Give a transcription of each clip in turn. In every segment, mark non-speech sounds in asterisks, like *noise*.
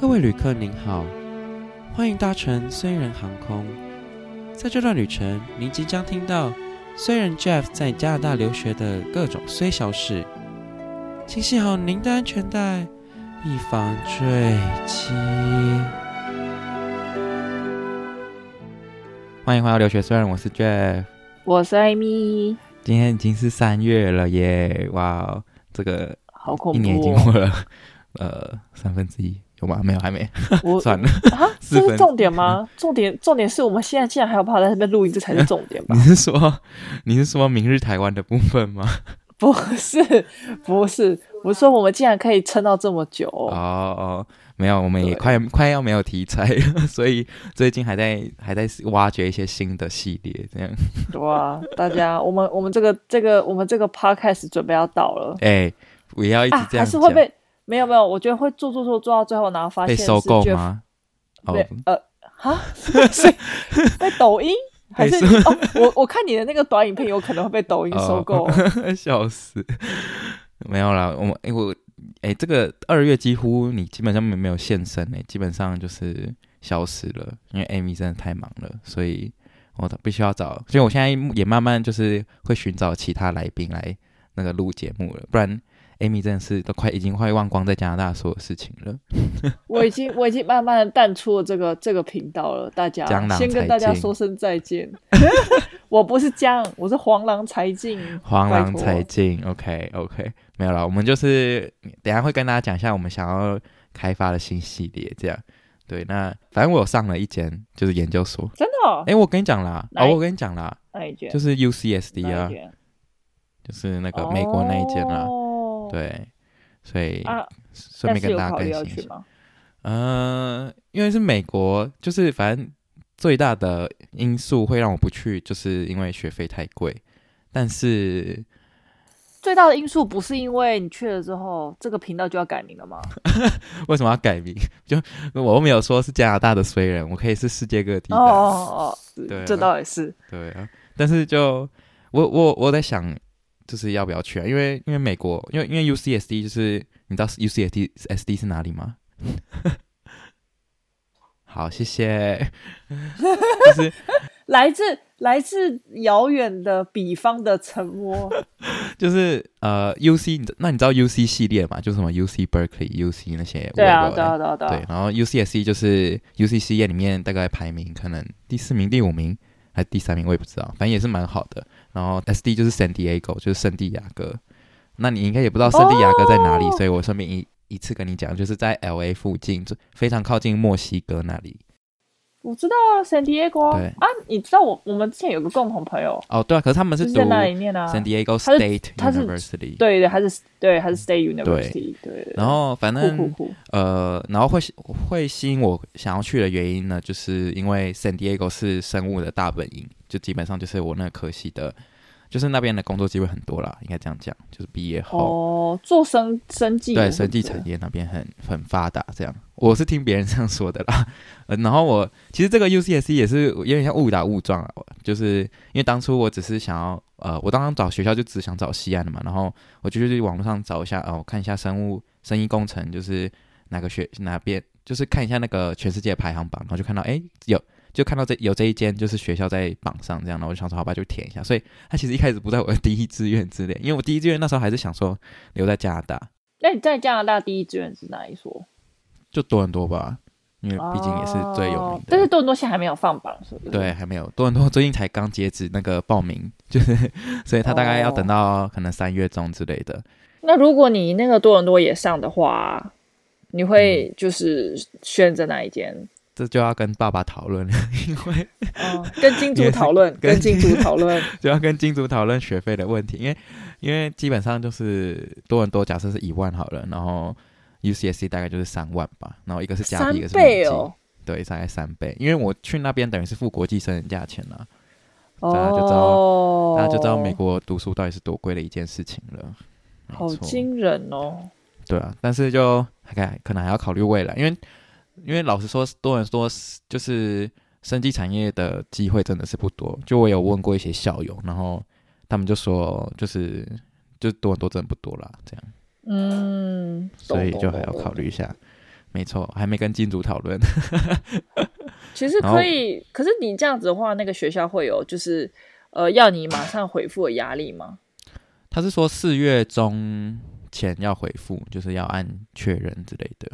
各位旅客您好，欢迎搭乘虽然航空。在这段旅程，您即将听到虽然 Jeff 在加拿大留学的各种虽小事，请系好您的安全带，以防坠机。欢迎回到留学虽然，我是 Jeff，我是艾米。今天已经是三月了耶！哇，这个好恐怖，一年已经过了呃三分之一。有吗？没有，还没。*laughs* 我 *laughs* 算了啊，这是重点吗？重点重点是我们现在竟然还有办法在这边录音，这才是重点吧？*laughs* 你是说你是说明日台湾的部分吗？不是，不是，我是说我们竟然可以撑到这么久。哦哦，没有，我们也快快要没有题材了，所以最近还在还在挖掘一些新的系列，这样。哇，大家，我们我们这个这个我们这个 podcast 准备要到了。哎、欸，不要一直这样、啊，还是会被。没有没有，我觉得会做做做做到最后，然后发现是被收购吗？对，呃，哈，*laughs* 被抖音还是哦？我我看你的那个短影片，有可能会被抖音收购，哦、*laughs* 笑死！没有啦，我们哎我哎，这个二月几乎你基本上没没有现身哎，基本上就是消失了，因为 Amy 真的太忙了，所以我必须要找，所以我现在也慢慢就是会寻找其他来宾来那个录节目了，不然。Amy 真的是都快已经快忘光在加拿大所有事情了。*laughs* 我已经我已经慢慢的淡出了这个这个频道了。大家先跟大家说声再见。*laughs* 我不是江，我是黄狼才尽。黄狼才尽，OK OK，没有了。我们就是等下会跟大家讲一下我们想要开发的新系列，这样对。那反正我有上了一间就是研究所，真的、哦。哎、欸，我跟你讲啦，哦，我跟你讲啦？就是 UCSD 啊，就是那个美国那一间啊。哦对，所以顺便跟大家更新一下。嗯、呃，因为是美国，就是反正最大的因素会让我不去，就是因为学费太贵。但是最大的因素不是因为你去了之后，这个频道就要改名了吗？*laughs* 为什么要改名？*laughs* 就我又没有说是加拿大的衰人，我可以是世界各地的。哦哦哦，对，这倒也是。对啊，但是就我我我在想。就是要不要去啊？因为因为美国，因为因为 UCSD 就是你知道 UCSD SD 是哪里吗？*laughs* 好，谢谢。就是 *laughs* 来自来自遥远的彼方的沉默。*laughs* 就是呃，UC，那你知道 UC 系列吗？就是什么 UC Berkeley、UC 那些。对啊，对啊，对啊，对。对，然后 UCSD 就是 UC 系列里面大概排名可能第四名、第五名。还是第三名我也不知道，反正也是蛮好的。然后 SD 就是 San Diego，就是圣地亚哥。那你应该也不知道圣地亚哥在哪里，哦、所以我顺便一一次跟你讲，就是在 LA 附近，就非常靠近墨西哥那里。我知道啊，San Diego。对啊，你知道我我们之前有个共同朋友哦，对啊，可是他们是读在那里念啊，San Diego State University。对对，还是对还是 State University 对。对，然后反正呃，然后会会吸引我想要去的原因呢，就是因为 San Diego 是生物的大本营，就基本上就是我那个科系的。就是那边的工作机会很多啦，应该这样讲。就是毕业后哦，做生生计对生计产业那边很很发达，这样我是听别人这样说的啦。*laughs* 呃，然后我其实这个 UCSC 也是有点像误打误撞啊，就是因为当初我只是想要呃，我刚刚找学校就只想找西安的嘛，然后我就去网络上找一下哦，我看一下生物生医工程就是哪个学哪边，就是看一下那个全世界排行榜，然后就看到哎有。就看到这有这一间就是学校在榜上这样的，我就想说好吧，就填一下。所以他其实一开始不在我的第一志愿之列，因为我第一志愿那时候还是想说留在加拿大。那你在加拿大第一志愿是哪一所？就多伦多吧，因为毕竟也是最有名的。但是多伦多现在还没有放榜，是不是？对，还没有。多伦多最近才刚截止那个报名，*laughs* 就是所以他大概要等到可能三月中之类的。那如果你那个多伦多也上的话，你会就是选择哪一间？这就要跟爸爸讨论了，*laughs* 因为、哦、跟金主讨论，跟金主讨论，*laughs* 就要跟金主讨论学费的问题，因为因为基本上就是多伦多，假设是一万好了，然后 UCSC 大概就是三万吧，然后一个是加币，一个是美金，哦、对，大概三倍，因为我去那边等于是付国际生的价钱了，大家就知道，哦、大家就知道美国读书到底是多贵的一件事情了，好惊人哦，对啊，但是就还可能还要考虑未来，因为。因为老实说，多人多就是生技产业的机会真的是不多。就我有问过一些校友，然后他们就说，就是就多很多真的不多啦，这样。嗯，所以就还要考虑一下。没错，还没跟金主讨论。其实可以，*laughs* 可是你这样子的话，那个学校会有就是呃要你马上回复的压力吗？他是说四月中前要回复，就是要按确认之类的。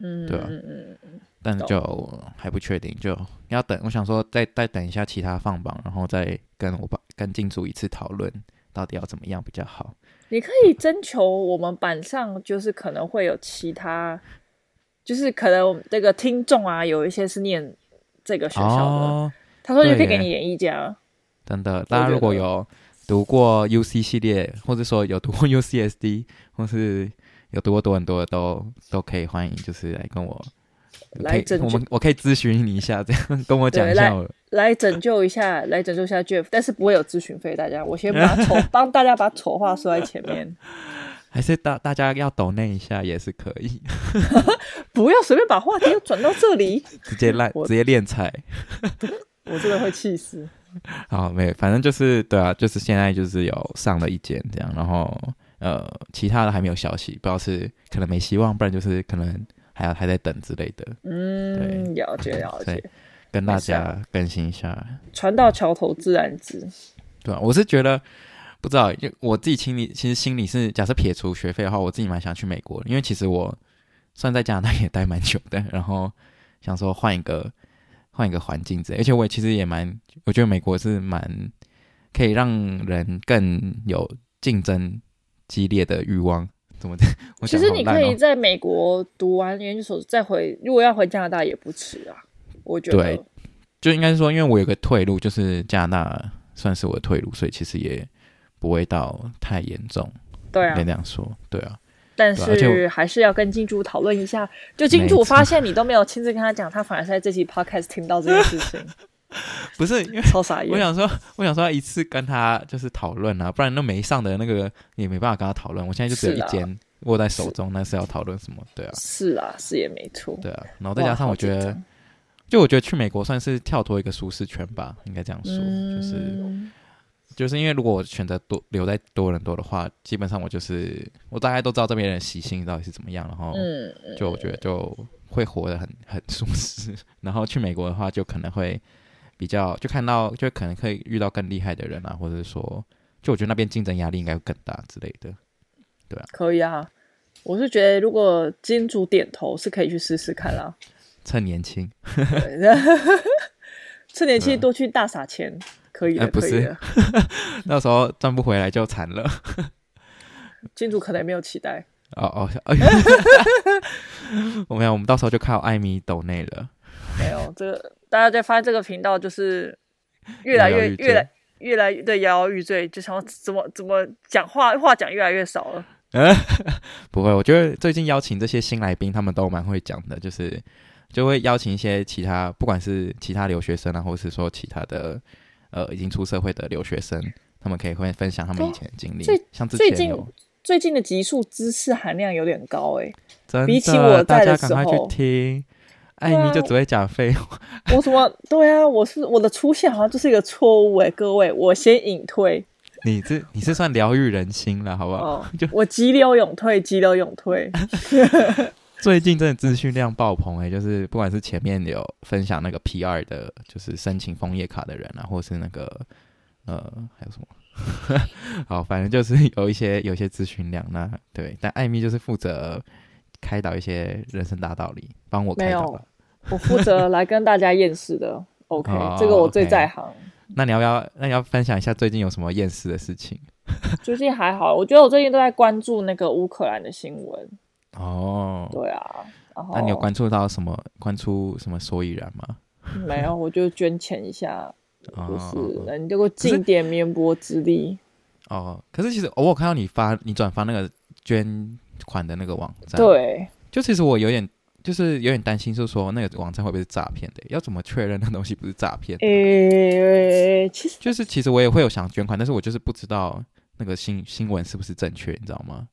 嗯，对啊，嗯嗯嗯，但就还不确定，就要等。我想说再再等一下其他放榜，然后再跟我班跟金主一次讨论，到底要怎么样比较好。你可以征求我们板上，就是可能会有其他，就是可能这个听众啊，有一些是念这个学校的，哦、他说就可以给你演意见啊。真的，大家如果有读过 UC 系列，或者说有读过 UCSD，或是有读过多很多的都都可以欢迎，就是来跟我来拯救我们，我可以咨询你一下，这样跟我讲一下我。来拯救一下，来拯救一下 Jeff，但是不会有咨询费。大家，我先把丑帮大家把丑话说在前面。*laughs* 还是大大家要抖那一下也是可以。*laughs* 不要随便把话题又转到这里，直接来直接练菜。*laughs* 我真的会气死。好，没，反正就是对啊，就是现在就是有上了一间这样，然后呃，其他的还没有消息，不知道是可能没希望，不然就是可能还要还在等之类的。嗯，了解了解。跟大家更新一下，船到桥头自然直。对啊，我是觉得不知道，就我自己心里其实心里是，假设撇除学费的话，我自己蛮想去美国的，因为其实我算在加拿大也待蛮久的，然后想说换一个 *laughs* 换一个环境之类，而且我也其实也蛮，我觉得美国是蛮可以让人更有竞争激烈的欲望。怎么的？其实你可以在美国读完研究所再回，如果要回加拿大也不迟啊。我觉得对，就应该是说，因为我有个退路，就是加拿大算是我的退路，所以其实也不会到太严重。对啊，可以这样说，对啊。但是还是要跟金主讨论一下。就金主发现你都没有亲自跟他讲，他反而是在这期 podcast 听到这件事情。*laughs* *laughs* 不是因为超傻眼。我想说，我想说要一次跟他就是讨论啊，不然那没上的那个也没办法跟他讨论。我现在就只有一间握在手中，那是要讨论什么？对啊，是啊，是也没错。对啊，然后再加上我觉得。就我觉得去美国算是跳脱一个舒适圈吧，应该这样说，嗯、就是就是因为如果我选择多留在多伦多的话，基本上我就是我大概都知道这边人习性到底是怎么样，然后就我觉得就会活得很很舒适。*laughs* 然后去美国的话，就可能会比较就看到就可能可以遇到更厉害的人啊，或者是说，就我觉得那边竞争压力应该会更大之类的，对啊，可以啊，我是觉得如果金主点头是可以去试试看啦。*laughs* 趁年轻，*laughs* 趁年轻多去大撒钱，可以的，不是，*laughs* 那时候赚不回来就惨了。金主可能也没有期待。哦哦，我没有，我们到时候就靠艾米抖内了。没有，这个大家在发现这个频道就是越来越越来越来越摇摇欲坠，就想怎么怎么讲话话讲越来越少了。*laughs* 不会，我觉得最近邀请这些新来宾，他们都蛮会讲的，就是。就会邀请一些其他，不管是其他留学生啊，或是说其他的，呃，已经出社会的留学生，他们可以会分享他们以前的经历。最像最近最近的集数知识含量有点高诶，真的，比起我在的时候，大家赶快去听。艾米就只会讲废话。我怎么对啊？我是我的出现好像就是一个错误哎，各位，我先隐退。你这你是算疗愈人心了，好不好？哦、就我急流勇退，急流勇退。*laughs* 最近真的资讯量爆棚哎、欸，就是不管是前面有分享那个 PR 的，就是申请枫叶卡的人啊，或是那个呃还有什么，*laughs* 好，反正就是有一些有一些资讯量。那对，但艾米就是负责开导一些人生大道理，帮我开导。我负责来跟大家验尸的。*laughs* OK，这个我最在行。那你要不要？那你要分享一下最近有什么验尸的事情？*laughs* 最近还好，我觉得我最近都在关注那个乌克兰的新闻。哦，对啊，那你有关注到什么？关注什么所以然吗？*laughs* 没有，我就捐钱一下，就是那你就给我尽点绵薄之力。哦，可是其实我有看到你发你转发那个捐款的那个网站，对，就其实我有点就是有点担心，就是说那个网站会不会是诈骗的？要怎么确认那东西不是诈骗？诶，其实就是其实我也会有想捐款，但是我就是不知道那个新新闻是不是正确，你知道吗？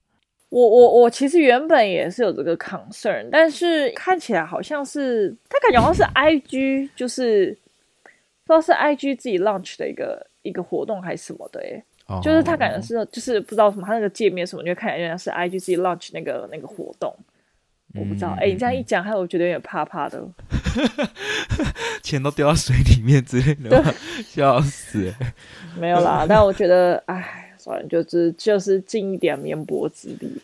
我我我其实原本也是有这个 concern，但是看起来好像是他感觉好像是 IG，就是不知道是 IG 自己 launch 的一个一个活动还是什么的耶，oh. 就是他感觉是就是不知道什么，他那个界面什么，就看起来像是 IG 自己 launch 那个那个活动，我不知道。哎、你这样一讲，害我觉得有点怕怕的。*laughs* 钱都掉到水里面之类的，*laughs* 笑死！*laughs* 没有啦，但我觉得，哎，算了，就是就是尽一点绵薄之力。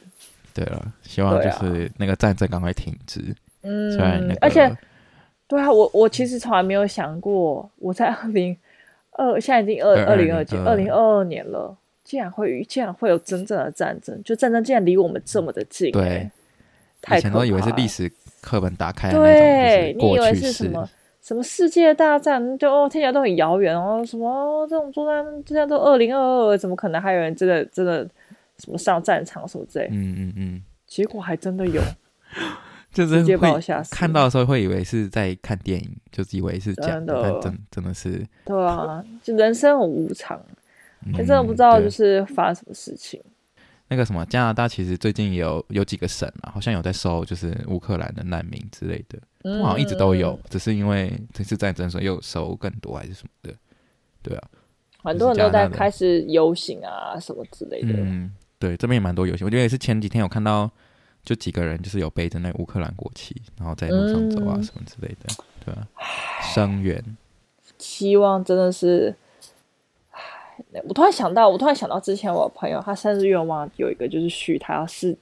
对了，希望就是那个战争赶快停止。嗯，那个、而且，对啊，我我其实从来没有想过，我在二零二，现在已经二二零二几，二零二二年了，竟然会竟然会有真正的战争，就战争竟然离我们这么的近、欸。对，以前都以为是历史课本打开的那种，对，你以为是什么什么世界大战，就哦听起来都很遥远哦，什么、哦、这种作战，现在都二零二二，怎么可能还有人真的真的什么上战场什么之类？嗯嗯嗯，结果还真的有。*laughs* 就是会看到的时候会以为是在看电影，就以为是假的，的但真真的是。对啊，就人生很无常，你、嗯、真的不知道就是发生什么事情。那个什么加拿大其实最近有有几个省啊，好像有在收就是乌克兰的难民之类的，嗯、好像一直都有，只是因为这次战争所以又收更多还是什么的。对啊，很多人都在开始游行啊什么之类的。嗯，对，这边也蛮多游行，我觉得也是前几天有看到。就几个人，就是有背着那乌克兰国旗，然后在路上走啊，什么之类的，嗯、对、啊？声援，希望真的是。我突然想到，我突然想到之前我朋友他生日愿望有一个，就是许他要世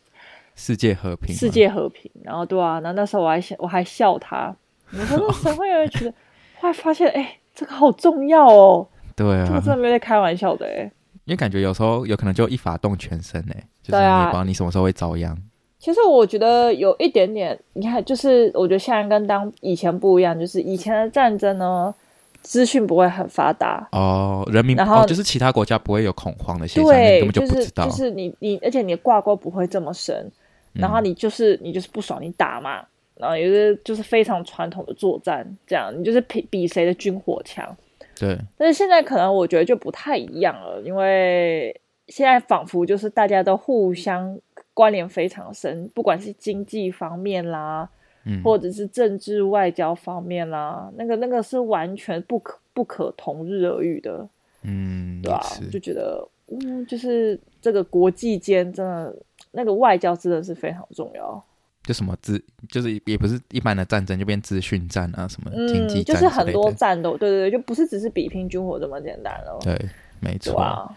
世界和平，世界和平。然后对啊，那那时候我还想，我还笑他，我说那怎么会有人觉得？*laughs* 后来发现，哎、欸，这个好重要哦。对啊，这个真的没在开玩笑的哎。因为感觉有时候有可能就一发动全身哎，就是你也不知道你什么时候会遭殃。其实我觉得有一点点，你看，就是我觉得现在跟当以前不一样，就是以前的战争呢，资讯不会很发达。哦，人民然后、哦、就是其他国家不会有恐慌的现象，对，根本就不知道，就是就是你你，而且你的挂钩不会这么深，然后你就是、嗯、你就是不爽你打嘛，然后也是就是非常传统的作战，这样你就是比比谁的军火强，对，但是现在可能我觉得就不太一样了，因为现在仿佛就是大家都互相。关联非常深，不管是经济方面啦，嗯，或者是政治外交方面啦，那个那个是完全不可不可同日而语的，嗯，对吧？就觉得，嗯，就是这个国际间真的那个外交真的是非常重要。就什么资，就是也不是一般的战争，就变资讯战啊，什么经济战，就是很多战斗，对对对，就不是只是比拼军火这么简单了。对，没错。哎，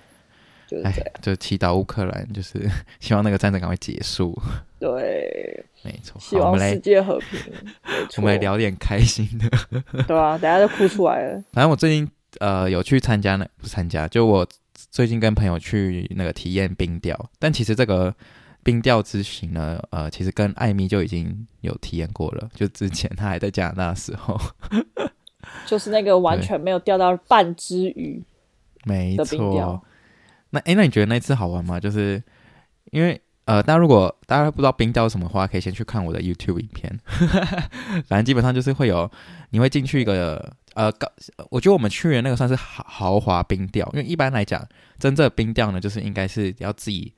就祈祷乌克兰，就是 *laughs* 希望那个战争赶快结束。对，没错。希望世界和平。*laughs* 我们来聊点开心的。*laughs* 对啊，等下就哭出来了。反正我最近呃有去参加那不参加，就我最近跟朋友去那个体验冰钓。但其实这个冰钓之行呢，呃，其实跟艾米就已经有体验过了。就之前他还在加拿大的时候，就是那个完全没有钓到半只鱼。没错。那哎，那你觉得那次好玩吗？就是因为呃，大家如果大家不知道冰钓什么话，可以先去看我的 YouTube 影片。*laughs* 反正基本上就是会有，你会进去一个呃，高，我觉得我们去的那个算是豪豪华冰钓，因为一般来讲，真正的冰钓呢，就是应该是要自己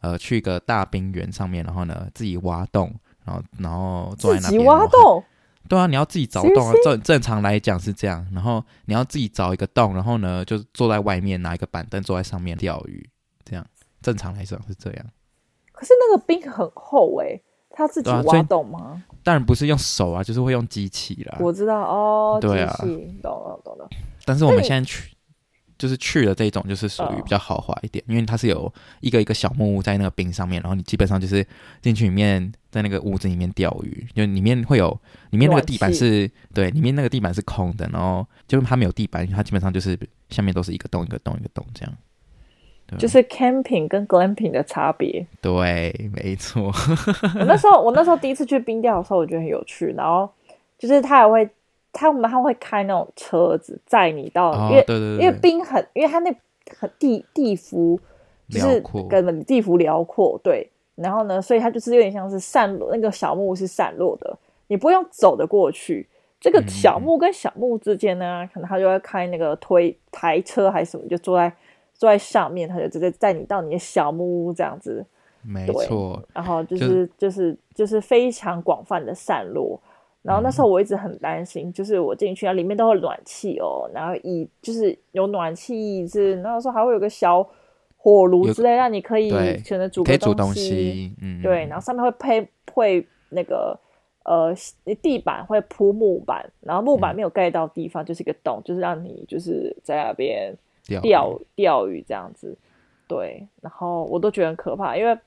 呃去一个大冰原上面，然后呢自己挖洞，然后然后坐在那边。自己挖洞。对啊，你要自己找洞啊。正正常来讲是这样，然后你要自己找一个洞，然后呢，就坐在外面拿一个板凳坐在上面钓鱼，这样正常来讲是这样。可是那个冰很厚哎、欸，他自己挖洞吗、啊？当然不是用手啊，就是会用机器啦。我知道哦，对啊，懂了懂了。但是我们现在去。就是去了这种，就是属于比较豪华一点，oh. 因为它是有一个一个小木屋在那个冰上面，然后你基本上就是进去里面，在那个屋子里面钓鱼，就里面会有里面那个地板是对，里面那个地板是空的，然后就是它没有地板，它基本上就是下面都是一个洞一个洞一个洞这样，就是 camping 跟 glamping 的差别。对，没错。我那时候我那时候第一次去冰钓的时候，我觉得很有趣，然后就是他还会。他们他会开那种车子载你到，哦、因为因为冰很，因为它那很地地幅就是跟地幅辽阔，对。然后呢，所以它就是有点像是散落，那个小木屋是散落的，你不用走的过去。这个小木跟小木之间呢，嗯、可能他就会开那个推台车还是什么，就坐在坐在上面，他就直接载你到你的小木屋这样子。没错。然后就是就，就是就是非常广泛的散落。然后那时候我一直很担心，嗯、就是我进去啊，里面都有暖气哦，然后椅就是有暖气椅子，然后说还会有个小火炉之类，让你可以可能煮个东西，嗯，对，然后上面会配会那个呃地板会铺木板，然后木板没有盖到地方就是一个洞，嗯、就是让你就是在那边钓钓鱼这样子。对，然后我都觉得很可怕，因为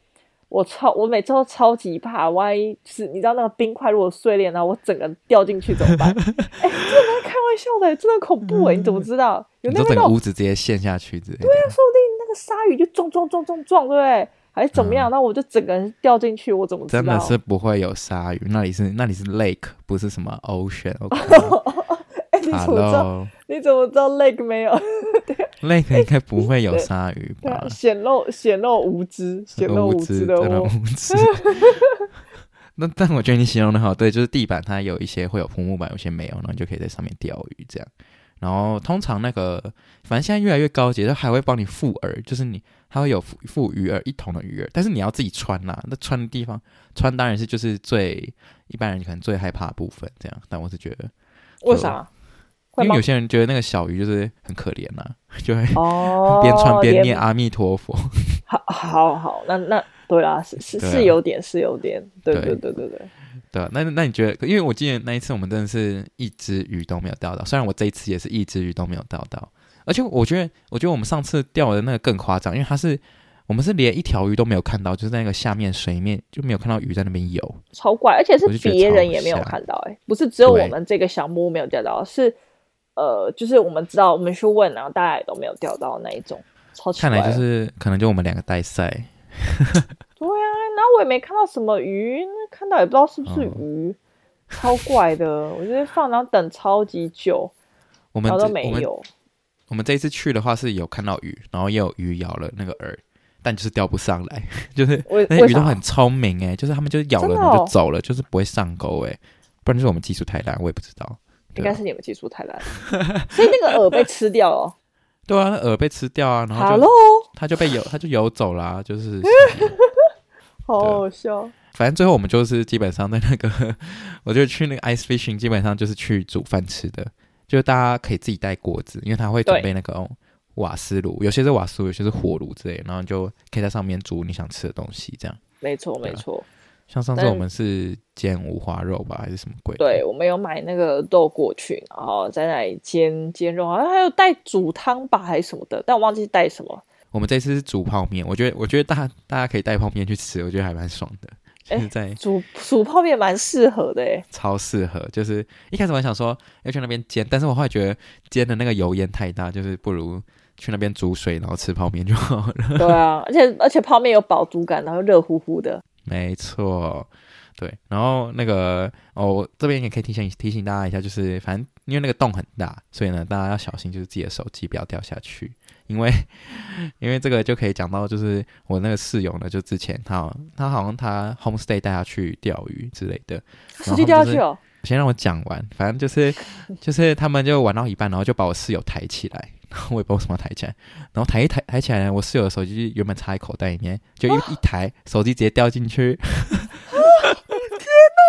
我超我每次都超级怕，万一是你知道那个冰块如果碎裂，然后我整个掉进去怎么办？*laughs* 哎，真的开玩笑的，真的恐怖哎！你怎么知道？有那个屋子直接陷下去之类的。对啊，说不定那个鲨鱼就撞撞撞撞撞，对不对？还是怎么样？那、嗯、我就整个人掉进去，我怎么知道？真的是不会有鲨鱼，那里是那里是 lake，不是什么 ocean。Okay? *laughs* 你 *laughs* 怎么知道？你怎么知道 lake 没有？*laughs* lake 应该不会有鲨鱼吧？显露显露无知，*laughs* 显露无知的我。那但我觉得你形容的好，对，就是地板它有一些会有铺木板，有些没有，然后你就可以在上面钓鱼这样。然后通常那个，反正现在越来越高级，它还会帮你附饵，就是你它会有附附鱼饵一桶的鱼饵，但是你要自己穿啦。那穿的地方穿当然是就是最一般人可能最害怕的部分这样。但我是觉得为啥？因为有些人觉得那个小鱼就是很可怜呐、啊，*laughs* 就会 *laughs* 边穿边念阿弥陀佛。*laughs* 好，好，好，那那对啦，是是是有点，是有点，对对对对对。对，那那你觉得？因为我记得那一次我们真的是一只鱼都没有钓到，虽然我这一次也是一只鱼都没有钓到，而且我觉得，我觉得我们上次钓的那个更夸张，因为它是我们是连一条鱼都没有看到，就是在那个下面水面就没有看到鱼在那边游，超怪，而且是别人也没有看到、欸，哎，不是只有我们这个小木屋没有钓到，是。呃，就是我们知道，我们去问，然后大家也都没有钓到那一种，超奇怪。看来就是可能就我们两个带赛。*laughs* 对啊，然后我也没看到什么鱼，看到也不知道是不是鱼，哦、超怪的。我觉得放然后等超级久，我们都没有。我，我们这一次去的话是有看到鱼，然后也有鱼咬了那个饵，但就是钓不上来，*laughs* 就是那些鱼都很聪明哎，就是他们就是咬了然后就走了，就是不会上钩哎，不然就是我们技术太烂，我也不知道。应该是你们技术太烂，*laughs* 所以那个饵被吃掉哦。对啊，那饵被吃掉啊，然后就它就被游，*laughs* 它就游走了，啊，就是 *laughs* 好好笑。反正最后我们就是基本上在那个，我就去那个 ice fishing，基本上就是去煮饭吃的，就是大家可以自己带锅子，因为他会准备那个瓦斯炉，有些是瓦斯炉，有些是火炉之类，然后你就可以在上面煮你想吃的东西，这样。没错，没错。像上次我们是煎五花肉吧，还是什么鬼？对，我们有买那个豆过去，然后在那里煎煎肉，好像还有带煮汤吧，还是什么的，但我忘记带什么。我们这次是煮泡面，我觉得我觉得大家大家可以带泡面去吃，我觉得还蛮爽的。就是在、欸、煮煮泡面蛮适合的诶，超适合。就是一开始我还想说要去那边煎，但是我后来觉得煎的那个油烟太大，就是不如去那边煮水，然后吃泡面就好了。对啊，而且而且泡面有饱足感，然后热乎乎的。没错，对，然后那个哦，这边也可以提醒提醒大家一下，就是反正因为那个洞很大，所以呢，大家要小心，就是自己的手机不要掉下去，因为因为这个就可以讲到，就是我那个室友呢，就之前他他好像他 homestay 带他去钓鱼之类的，手机掉下去哦。先让我讲完，反正就是就是他们就玩到一半，然后就把我室友抬起来。*laughs* 我也不知道为什么抬起来，然后抬一抬抬起来呢，我室友的手机原本插在口袋里面，就一 *gasps* 一抬，手机直接掉进去。*laughs* 天哪，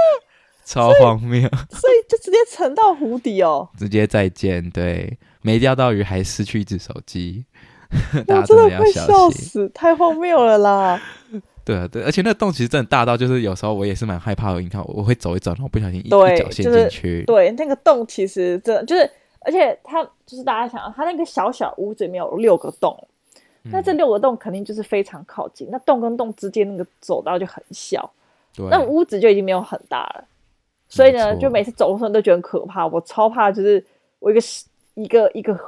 超荒谬！所以就直接沉到湖底哦，直接再见。对，没钓到鱼，还失去一只手机，*laughs* 大家真的要笑死，太荒谬了啦！对啊，对，而且那个洞其实真的大到，就是有时候我也是蛮害怕的。你看，我会走一走，然后不小心一脚陷进去。对，那个洞其实真的就是。而且它就是大家想，它那个小小屋子里面有六个洞，嗯、那这六个洞肯定就是非常靠近，那洞跟洞之间那个走道就很小，那屋子就已经没有很大了，所以呢，就每次走的时候都觉得很可怕，我超怕，就是我一个一个一个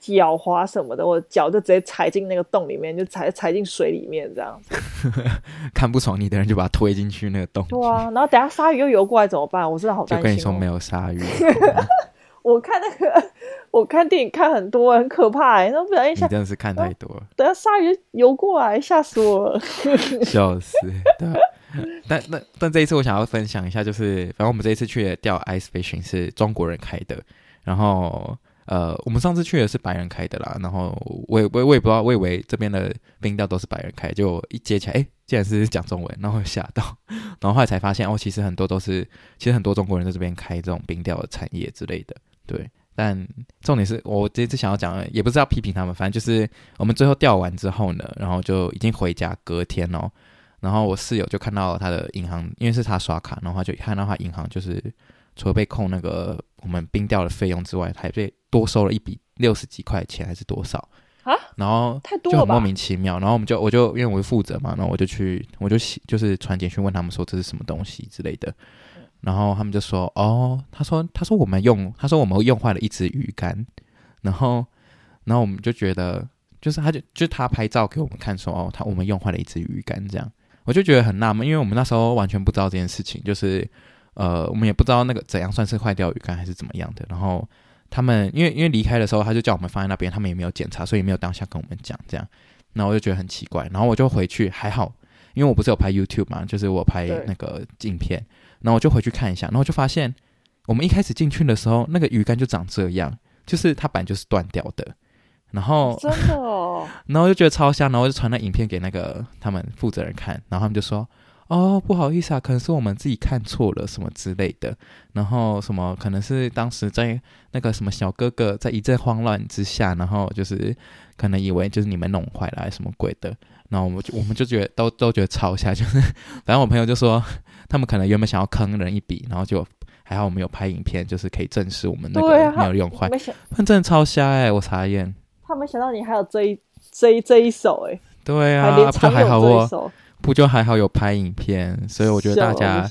脚滑什么的，我脚就直接踩进那个洞里面，就踩踩进水里面这样子。*laughs* 看不爽你的人就把它推进去那个洞。对啊，然后等下鲨鱼又游过来怎么办？我真的好担心、哦。就跟你说没有鲨鱼。*laughs* *laughs* 我看那个，我看电影看很多，很可怕哎，那不小心想，你真的是看太多了。等下鲨鱼游过来，吓死我了，*laughs* 笑死。对，但那但这一次我想要分享一下，就是反正我们这一次去的钓 ice fishing 是中国人开的，然后呃，我们上次去的是白人开的啦，然后我也我我也不知道，我以为这边的冰钓都是白人开，就一接起来，哎，竟然是讲中文，然后吓到，然后后来才发现，哦，其实很多都是，其实很多中国人在这边开这种冰钓的产业之类的。对，但重点是我这次想要讲的，也不是要批评他们，反正就是我们最后调完之后呢，然后就已经回家，隔天哦，然后我室友就看到他的银行，因为是他刷卡，然后他就看到他银行就是除了被扣那个我们冰掉的费用之外，还被多收了一笔六十几块钱还是多少啊？然后就很莫名其妙，然后我们就我就因为我是负责嘛，然后我就去我就就是传简讯问他们说这是什么东西之类的，然后他们就说哦，他说他说我们用他说我们用坏了一支鱼竿，然后然后我们就觉得就是他就就他拍照给我们看说哦，他我们用坏了一支鱼竿这样。我就觉得很纳闷，因为我们那时候完全不知道这件事情，就是呃，我们也不知道那个怎样算是坏掉鱼竿还是怎么样的。然后他们因为因为离开的时候，他就叫我们放在那边，他们也没有检查，所以没有当下跟我们讲这样。然后我就觉得很奇怪，然后我就回去，还好，因为我不是有拍 YouTube 嘛，就是我拍那个镜片，然后我就回去看一下，然后就发现我们一开始进去的时候，那个鱼竿就长这样，就是它本来就是断掉的。然后真的哦，*laughs* 然后就觉得超香，然后就传那影片给那个他们负责人看，然后他们就说：“哦，不好意思啊，可能是我们自己看错了什么之类的。”然后什么可能是当时在那个什么小哥哥在一阵慌乱之下，然后就是可能以为就是你们弄坏了什么鬼的。然后我们就我们就觉得都都觉得超瞎，*laughs* 就是反正我朋友就说他们可能原本想要坑人一笔，然后就还好我们有拍影片，就是可以证实我们那个没有用坏。那真的超瞎哎、欸，我查验。他没想到你还有这一这一这一手哎、欸，对啊，不就还好我不就还好有拍影片，所以我觉得大家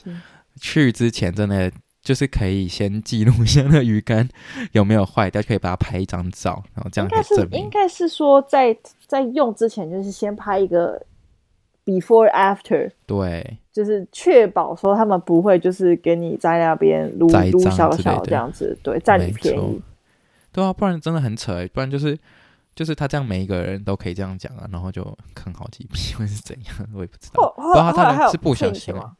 去之前真的就是可以先记录一下那鱼竿有没有坏掉，可以把它拍一张照，然后这样可以证明。应该是说在在用之前就是先拍一个 before after，对，就是确保说他们不会就是给你在那边撸撸小小这样子，对，占你便宜，对啊，不然真的很扯，不然就是。就是他这样，每一个人都可以这样讲啊，然后就坑好几笔，会是怎样？我也不知道。*laughs* 不知道他他是不小心吗？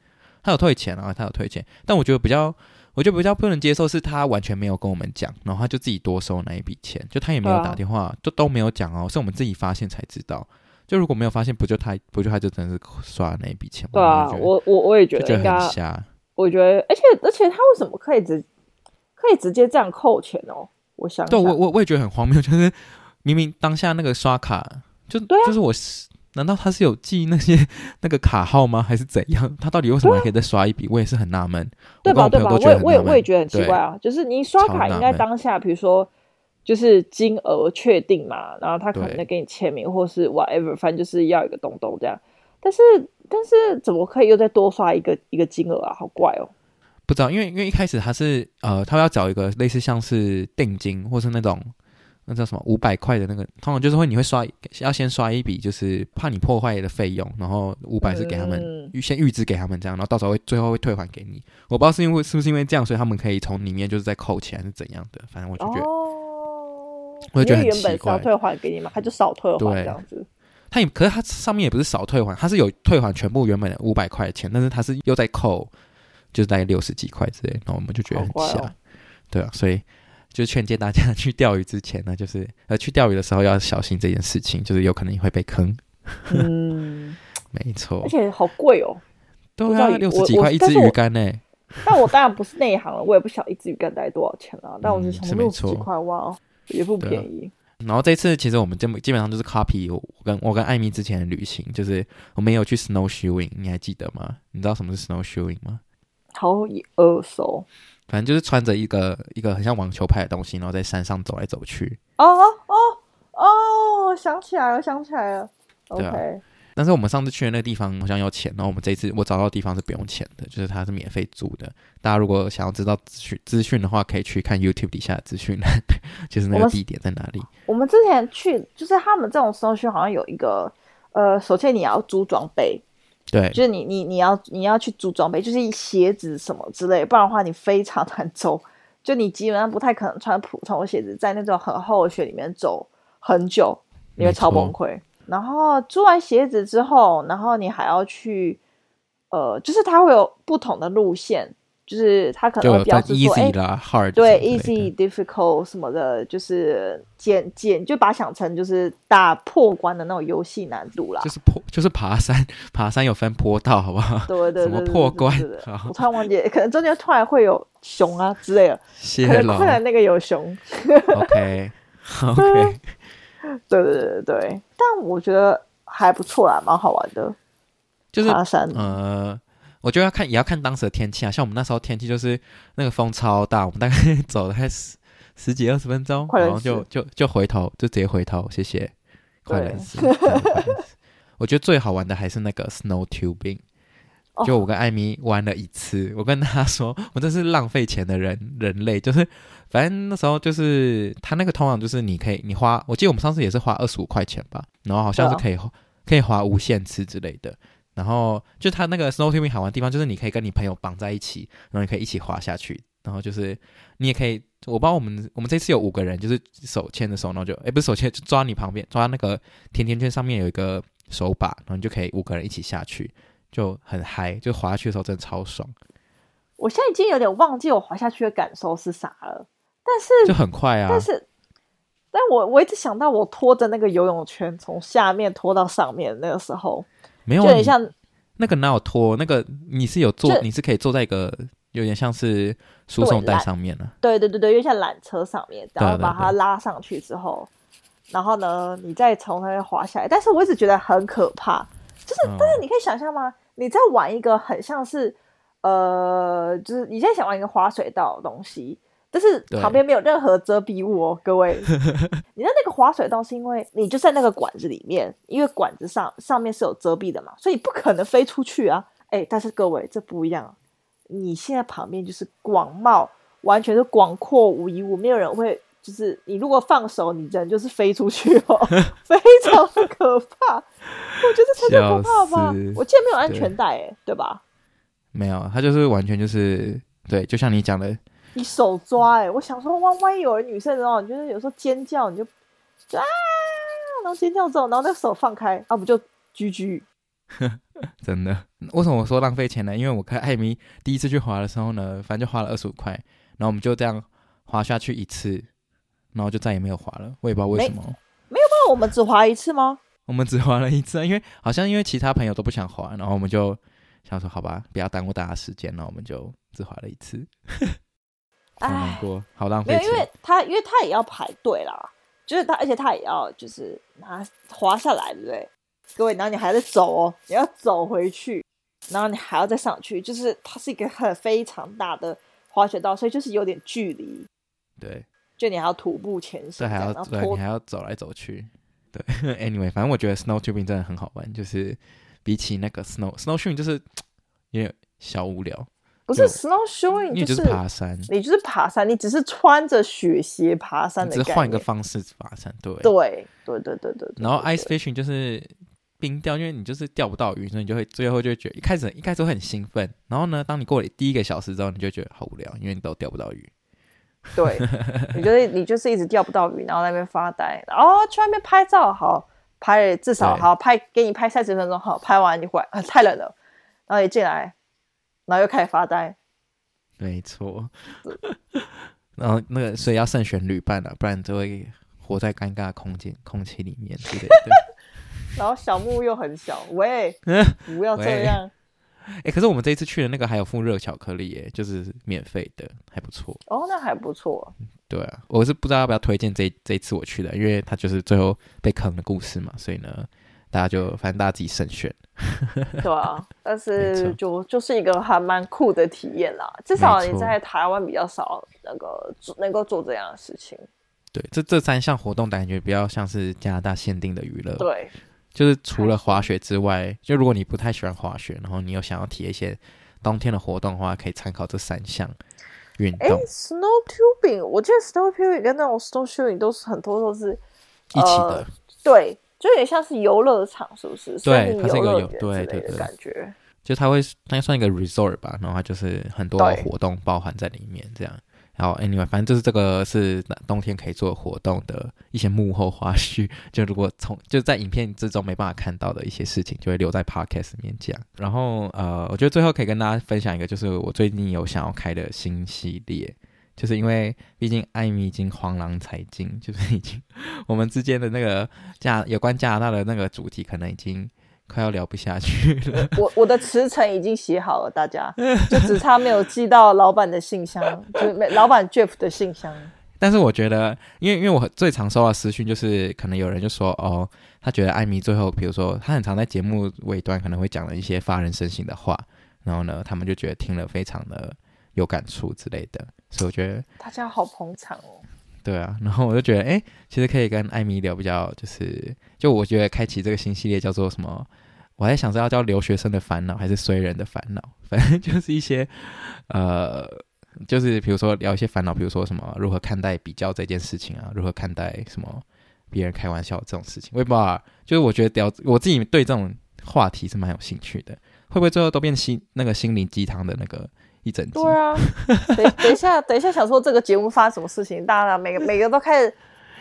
他有退钱啊，他有退钱。但我觉得比较，我觉得比较不能接受是他完全没有跟我们讲，然后他就自己多收那一笔钱，就他也没有打电话，就都没有讲哦，是我们自己发现才知道。就如果没有发现，不就他不就他就真的是刷那一笔钱吗？对啊，我我我也觉得应该。我觉得，而且而且他为什么可以直可以直接这样扣钱哦？我想，对我我我也觉得很荒谬，*laughs* 就是。明明当下那个刷卡就、啊、就是我，难道他是有记那些 *laughs* 那个卡号吗？还是怎样？他到底为什么还可以再刷一笔？我也是很纳闷。对吧？对吧？我也我也我也觉得很奇怪啊！就是你刷卡应该当下，比如说就是金额确定嘛，然后他可能在给你签名，或是 whatever，反正就是要一个东东这样。但是但是怎么可以又再多刷一个一个金额啊？好怪哦！不知道，因为因为一开始他是呃，他要找一个类似像是定金，或是那种。那叫什么五百块的那个，通常就是会你会刷，要先刷一笔，就是怕你破坏的费用，然后五百是给他们预、嗯、先预支给他们这样，然后到时候会最后会退还给你。我不知道是因为是不是因为这样，所以他们可以从里面就是在扣钱还是怎样的，反正我就觉得，哦、我就觉得很奇怪。原本少退还给你嘛，他就少退还这样子。他也可是他上面也不是少退还，他是有退还全部原本的五百块钱，但是他是又在扣，就是大概六十几块之类，然后我们就觉得很瞎，哦、对啊，所以。就劝诫大家去钓鱼之前呢，就是呃去钓鱼的时候要小心这件事情，就是有可能你会被坑。嗯，*laughs* 没错。而且好贵哦，对啊，六十几块一支鱼竿呢。但我当然不是内行了，我也不晓得一支鱼竿大概多少钱啊。但我就想六十几块哇，也不便宜。然后这次其实我们基本基本上就是 copy 我跟我跟艾米之前的旅行，就是我们也有去 snowshoeing，你还记得吗？你知道什么是 snowshoeing 吗？好耳熟。反正就是穿着一个一个很像网球拍的东西，然后在山上走来走去。哦哦哦哦，想起来了，想起来了。对啊。Okay. 但是我们上次去的那个地方好像要钱，然后我们这一次我找到的地方是不用钱的，就是它是免费租的。大家如果想要知道资讯资讯的话，可以去看 YouTube 底下的资讯，*laughs* 就是那个地点在哪里。我们，之前去，就是他们这种 snowshoe 好像有一个，呃，首先你要租装备。对，就是你你你要你要去租装备，就是鞋子什么之类，不然的话你非常难走。就你基本上不太可能穿普通的鞋子在那种很厚的雪里面走很久，你会超崩溃。然后租完鞋子之后，然后你还要去，呃，就是它会有不同的路线。就是它可能会标示说，哎、对，easy、difficult 什么的，就是简简就把它想成就是打破关的那种游戏难度啦。就是破，就是爬山，爬山有分坡道，好不好？对对对，*laughs* 什么破关？我突然忘记，可能中间突然会有熊啊之类的，可能那个有熊。OK *laughs* OK，*laughs* 对对对对，但我觉得还不错啦，蛮好玩的。就是爬山呃，我觉得要看也要看当时的天气啊。像我们那时候天气就是那个风超大，我们大概 *laughs* 走了还十十几二十分钟，然后就就就回头，就直接回头，谢谢，快乐死。*laughs* 我觉得最好玩的还是那个 snow tubing。就我跟艾米玩了一次，oh. 我跟他说，我真是浪费钱的人，人类就是，反正那时候就是他那个通常就是你可以你花，我记得我们上次也是花二十五块钱吧，然后好像是可以、oh. 可以滑无限次之类的，然后就他那个 snow tubing 好玩的地方就是你可以跟你朋友绑在一起，然后你可以一起滑下去，然后就是你也可以，我不知道我们我们这次有五个人，就是手牵着手，然后就诶不是手牵，就抓你旁边抓那个甜甜圈上面有一个手把，然后你就可以五个人一起下去。就很嗨，就滑下去的时候真的超爽。我现在已经有点忘记我滑下去的感受是啥了，但是就很快啊。但是，但我我一直想到我拖着那个游泳圈从下面拖到上面那个时候，没有，就很像那个哪有拖？那个你是有坐，你是可以坐在一个有点像是输送带上面的、啊。对对对对，有点像缆车上面，然后把它拉上去之后，对对对，然后呢，你再从那边滑下来。但是我一直觉得很可怕，就是、嗯、但是你可以想象吗？你在玩一个很像是，呃，就是你现在想玩一个滑水道的东西，但是旁边没有任何遮蔽物哦，各位。*laughs* 你的那个滑水道是因为你就在那个管子里面，因为管子上上面是有遮蔽的嘛，所以不可能飞出去啊。哎，但是各位这不一样，你现在旁边就是广袤，完全是广阔无一物，没有人会。就是你如果放手，你人就是飞出去哦，*laughs* 非常的可怕。我觉得这才最可怕吧。我记得没有安全带，哎，对，对吧？没有，他就是完全就是对，就像你讲的，你手抓，哎，我想说，万万一有人女生的话，你就是有时候尖叫，你就啊，然后尖叫之后，然后那个手放开，啊，不就 GG？*laughs* 真的？为什么我说浪费钱呢？因为我跟艾米第一次去滑的时候呢，反正就花了二十五块，然后我们就这样滑下去一次。然后就再也没有滑了，我也不知道为什么。没，没有吧？我们只滑一次吗？我们只滑了一次，因为好像因为其他朋友都不想滑，然后我们就想说好吧，不要耽误大家时间，然后我们就只滑了一次。好难过，好浪费钱。因为他因为他也要排队啦，就是他，而且他也要就是拿滑下来，对不对？各位，然后你还在走哦，你要走回去，然后你还要再上去，就是它是一个很非常大的滑雪道，所以就是有点距离。对。就你还要徒步前行，对，还要对，你还要走来走去。对，*laughs* anyway，反正我觉得 snow tubing 真的很好玩，就是比起那个 snow snow shoeing 就是有点小无聊。不是 snow shoeing，你就是爬山，你就是爬山，你只是穿着雪鞋爬山的，只是换一个方式爬山。对，对，对，对，对，对。然后 ice fishing 就是冰钓，因为你就是钓不到鱼，所以你就会最后就会觉得一开始一开始会很兴奋，然后呢，当你过了第一个小时之后，你就觉得好无聊，因为你都钓不到鱼。对，你就是你就是一直钓不到鱼，然后在那边发呆，然后去外面拍照，好拍至少好拍给你拍三十分钟，好拍完你回来，啊，太冷了，然后一进来，然后又开始发呆，没错，*laughs* 然后那个所以要慎选旅伴了，不然就会活在尴尬空间空气里面之类的。*laughs* 然后小木屋又很小，喂，*laughs* 不要这样。哎、欸，可是我们这一次去的那个还有附热巧克力耶，就是免费的，还不错。哦，那还不错。对啊，我是不知道要不要推荐这这一次我去的，因为它就是最后被坑的故事嘛，所以呢，大家就反正大家自己慎选。*laughs* 对啊，但是就就是一个还蛮酷的体验啦，至少你在台湾比较少那个能够做这样的事情。对，这这三项活动感觉比较像是加拿大限定的娱乐。对。就是除了滑雪之外，就如果你不太喜欢滑雪，然后你又想要体验一些冬天的活动的话，可以参考这三项运动。哎，snow tubing，我记得 snow tubing 跟那种 snow shoeing 都是很多都是一起的。呃、对，就有点像是游乐场，是不是？对，它是一个有对对的感觉。就它会，它算一个 resort 吧，然后它就是很多活动包含在里面，这样。然后，Anyway，反正就是这个是冬天可以做活动的一些幕后花絮。就如果从就在影片之中没办法看到的一些事情，就会留在 Podcast 里面讲。然后呃，我觉得最后可以跟大家分享一个，就是我最近有想要开的新系列，就是因为毕竟艾米已经黄狼才尽，就是已经我们之间的那个加有关加拿大的那个主题，可能已经。快要聊不下去了。我我的辞呈已经写好了，大家 *laughs* 就只差没有寄到老板的信箱，就是老板 Jeff 的信箱。但是我觉得，因为因为我最常收到私讯，就是可能有人就说，哦，他觉得艾米最后，比如说他很常在节目尾端可能会讲了一些发人深省的话，然后呢，他们就觉得听了非常的有感触之类的，所以我觉得大家好捧场哦。对啊，然后我就觉得，哎，其实可以跟艾米聊比较，就是就我觉得开启这个新系列叫做什么？我在想着要叫留学生的烦恼还是衰人的烦恼，反正就是一些呃。就是比如说聊一些烦恼，比如说什么如何看待比较这件事情啊，如何看待什么别人开玩笑这种事情，我也不知道啊。就是我觉得聊我自己对这种话题是蛮有兴趣的，会不会最后都变心那个心灵鸡汤的那个一整集？对啊，*laughs* 等等一下，等一下想说这个节目发生什么事情，大家每个每个都开始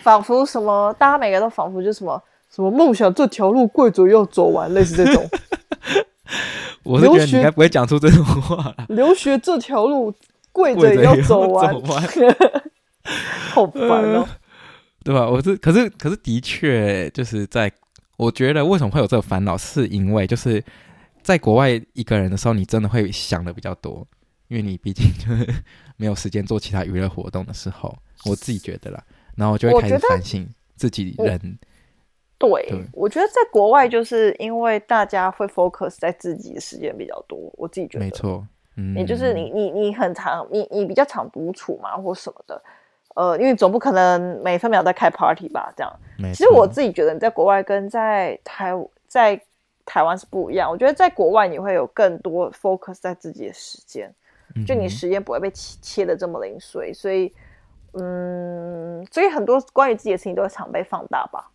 仿佛什么，大家每个都仿佛就什么什么梦想这条路跪着要走完，类似这种。*laughs* 我是觉得你应该不会讲出这种话。留学这条路。跪着也要走完，走 *laughs* 完好烦哦、喔，对吧？我是，可是，可是的确，就是在我觉得为什么会有这个烦恼，是因为就是在国外一个人的时候，你真的会想的比较多，因为你毕竟就是 *laughs* 没有时间做其他娱乐活动的时候，我自己觉得啦，然后我就会开始反省自己人。对，对，我觉得在国外就是因为大家会 focus 在自己的时间比较多，我自己觉得没错。你就是你，你你很常，你你比较常独处嘛，或什么的，呃，因为总不可能每分秒在开 party 吧，这样。其实我自己觉得，你在国外跟在台在台湾是不一样。我觉得在国外你会有更多 focus 在自己的时间，就你时间不会被切切的这么零碎，所以，嗯，所以很多关于自己的事情都会常被放大吧。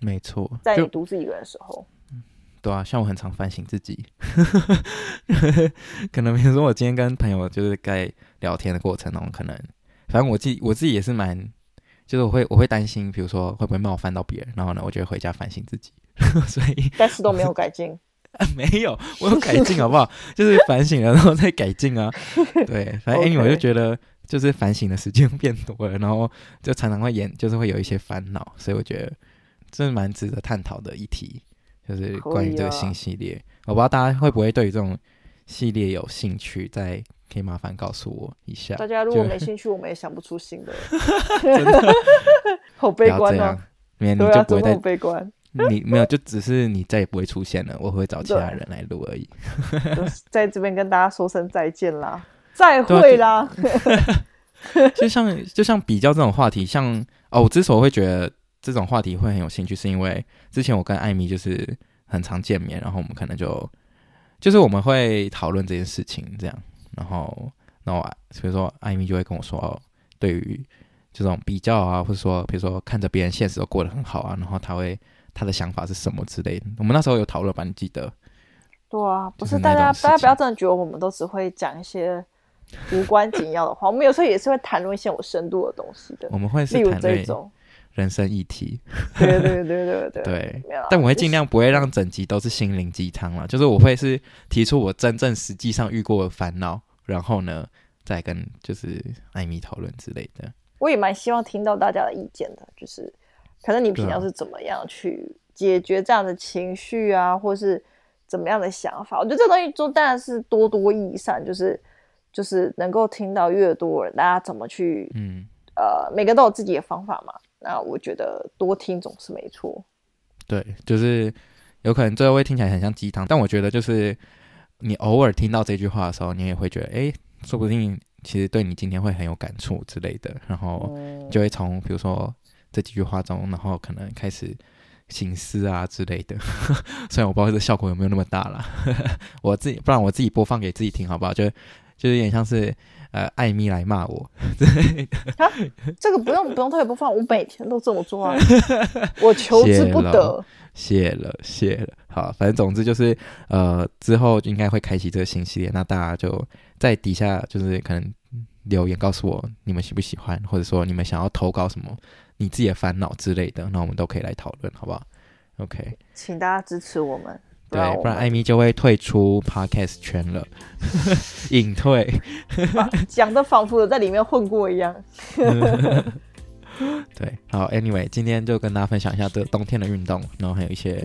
没错，在你独自一个人的时候。对啊，像我很常反省自己，*laughs* 可能比如说我今天跟朋友就是在聊天的过程中，可能反正我自己我自己也是蛮，就是我会我会担心，比如说会不会冒犯到别人，然后呢，我就会回家反省自己，*laughs* 所以但是都没有改进，*laughs* 没有，我有改进好不好？*laughs* 就是反省了然后再改进啊，*laughs* 对，反正 anyway 我就觉得就是反省的时间变多了，然后就常常会演，就是会有一些烦恼，所以我觉得这是蛮值得探讨的议题。就是关于这个新系列，我不知道大家会不会对于这种系列有兴趣，再可以麻烦告诉我一下。大家如果没兴趣，我们也想不出新的。真的好悲观啊！没有你就不会再悲观。你 *laughs* 没有，就只是你再也不会出现了。我会找其他人来录而已。*laughs* 在这边跟大家说声再见啦，再会啦。*laughs* 就像就像比较这种话题，像哦，我之所以会觉得。这种话题会很有兴趣，是因为之前我跟艾米就是很常见面，然后我们可能就就是我们会讨论这件事情，这样，然后然后比如说艾米就会跟我说，哦，对于这种比较啊，或者说比如说看着别人现实都过得很好啊，然后他会他的想法是什么之类的。我们那时候有讨论吧？你记得？对啊，不是大家大家不要真的觉得我们都只会讲一些无关紧要的话，我们有时候也是会谈论一些有深度的东西的。我们会是例如这种。人生议题，对对对对对对，但我会尽量不会让整集都是心灵鸡汤了，就是我会是提出我真正实际上遇过的烦恼，然后呢再跟就是艾米讨论之类的。我也蛮希望听到大家的意见的，就是可能你平常是怎么样去解决这样的情绪啊，或是怎么样的想法？我觉得这东西就当然是多多益善，就是就是能够听到越多人，大家怎么去，嗯呃，每个都有自己的方法嘛。那我觉得多听总是没错。对，就是有可能最后会听起来很像鸡汤，但我觉得就是你偶尔听到这句话的时候，你也会觉得，哎，说不定其实对你今天会很有感触之类的，然后就会从比如说这几句话中，然后可能开始醒思啊之类的。*laughs* 虽然我不知道这效果有没有那么大啦，*laughs* 我自己不然我自己播放给自己听好不好？就就是有点像是。呃，艾米来骂我，对，*laughs* 啊，这个不用不用特别播放，我每天都这么做啊，我求之不得，谢了谢了，好，反正总之就是，呃，之后应该会开启这个新系列，那大家就在底下就是可能留言告诉我你们喜不喜欢，或者说你们想要投稿什么你自己的烦恼之类的，那我们都可以来讨论，好不好？OK，请大家支持我们。对，不然艾米就会退出 Podcast 圈了，*laughs* 隐退。*laughs* 讲的仿佛有在里面混过一样。*laughs* 对，好，Anyway，今天就跟大家分享一下这个冬天的运动，然后还有一些.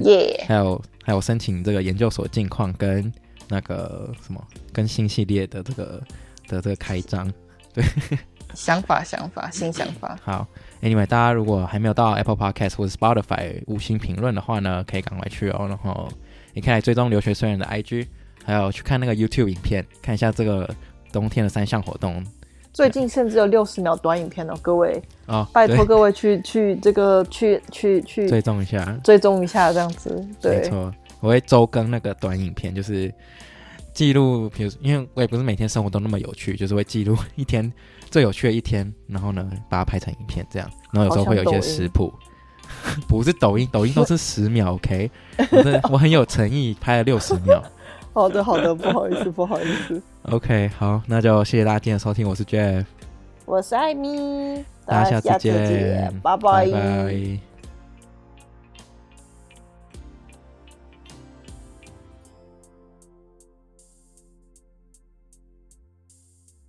还有还有申请这个研究所近况跟那个什么跟新系列的这个的这个开张。对，想法，想法，新想法。好，Anyway，大家如果还没有到 Apple Podcast 或者 Spotify 五星评论的话呢，可以赶快去哦。然后你可以来追踪留学生人的 IG，还有去看那个 YouTube 影片，看一下这个冬天的三项活动。最近甚至有六十秒短影片哦，各位哦，拜托各位去去这个去去去追踪一下，追踪一下这样子。对，没错，我会周更那个短影片，就是记录，比如因为我也不是每天生活都那么有趣，就是会记录一天最有趣的一天，然后呢把它拍成影片这样，然后有时候会有一些食谱，*laughs* 不是抖音，抖音都是十秒，OK，我 *laughs* 我很有诚意，拍了六十秒。*laughs* 好的，好的，不好意思，不好意思。OK，好，那就谢谢大家今天的收听，我是 Jeff，我是艾米，大家下次见，拜拜。拜拜。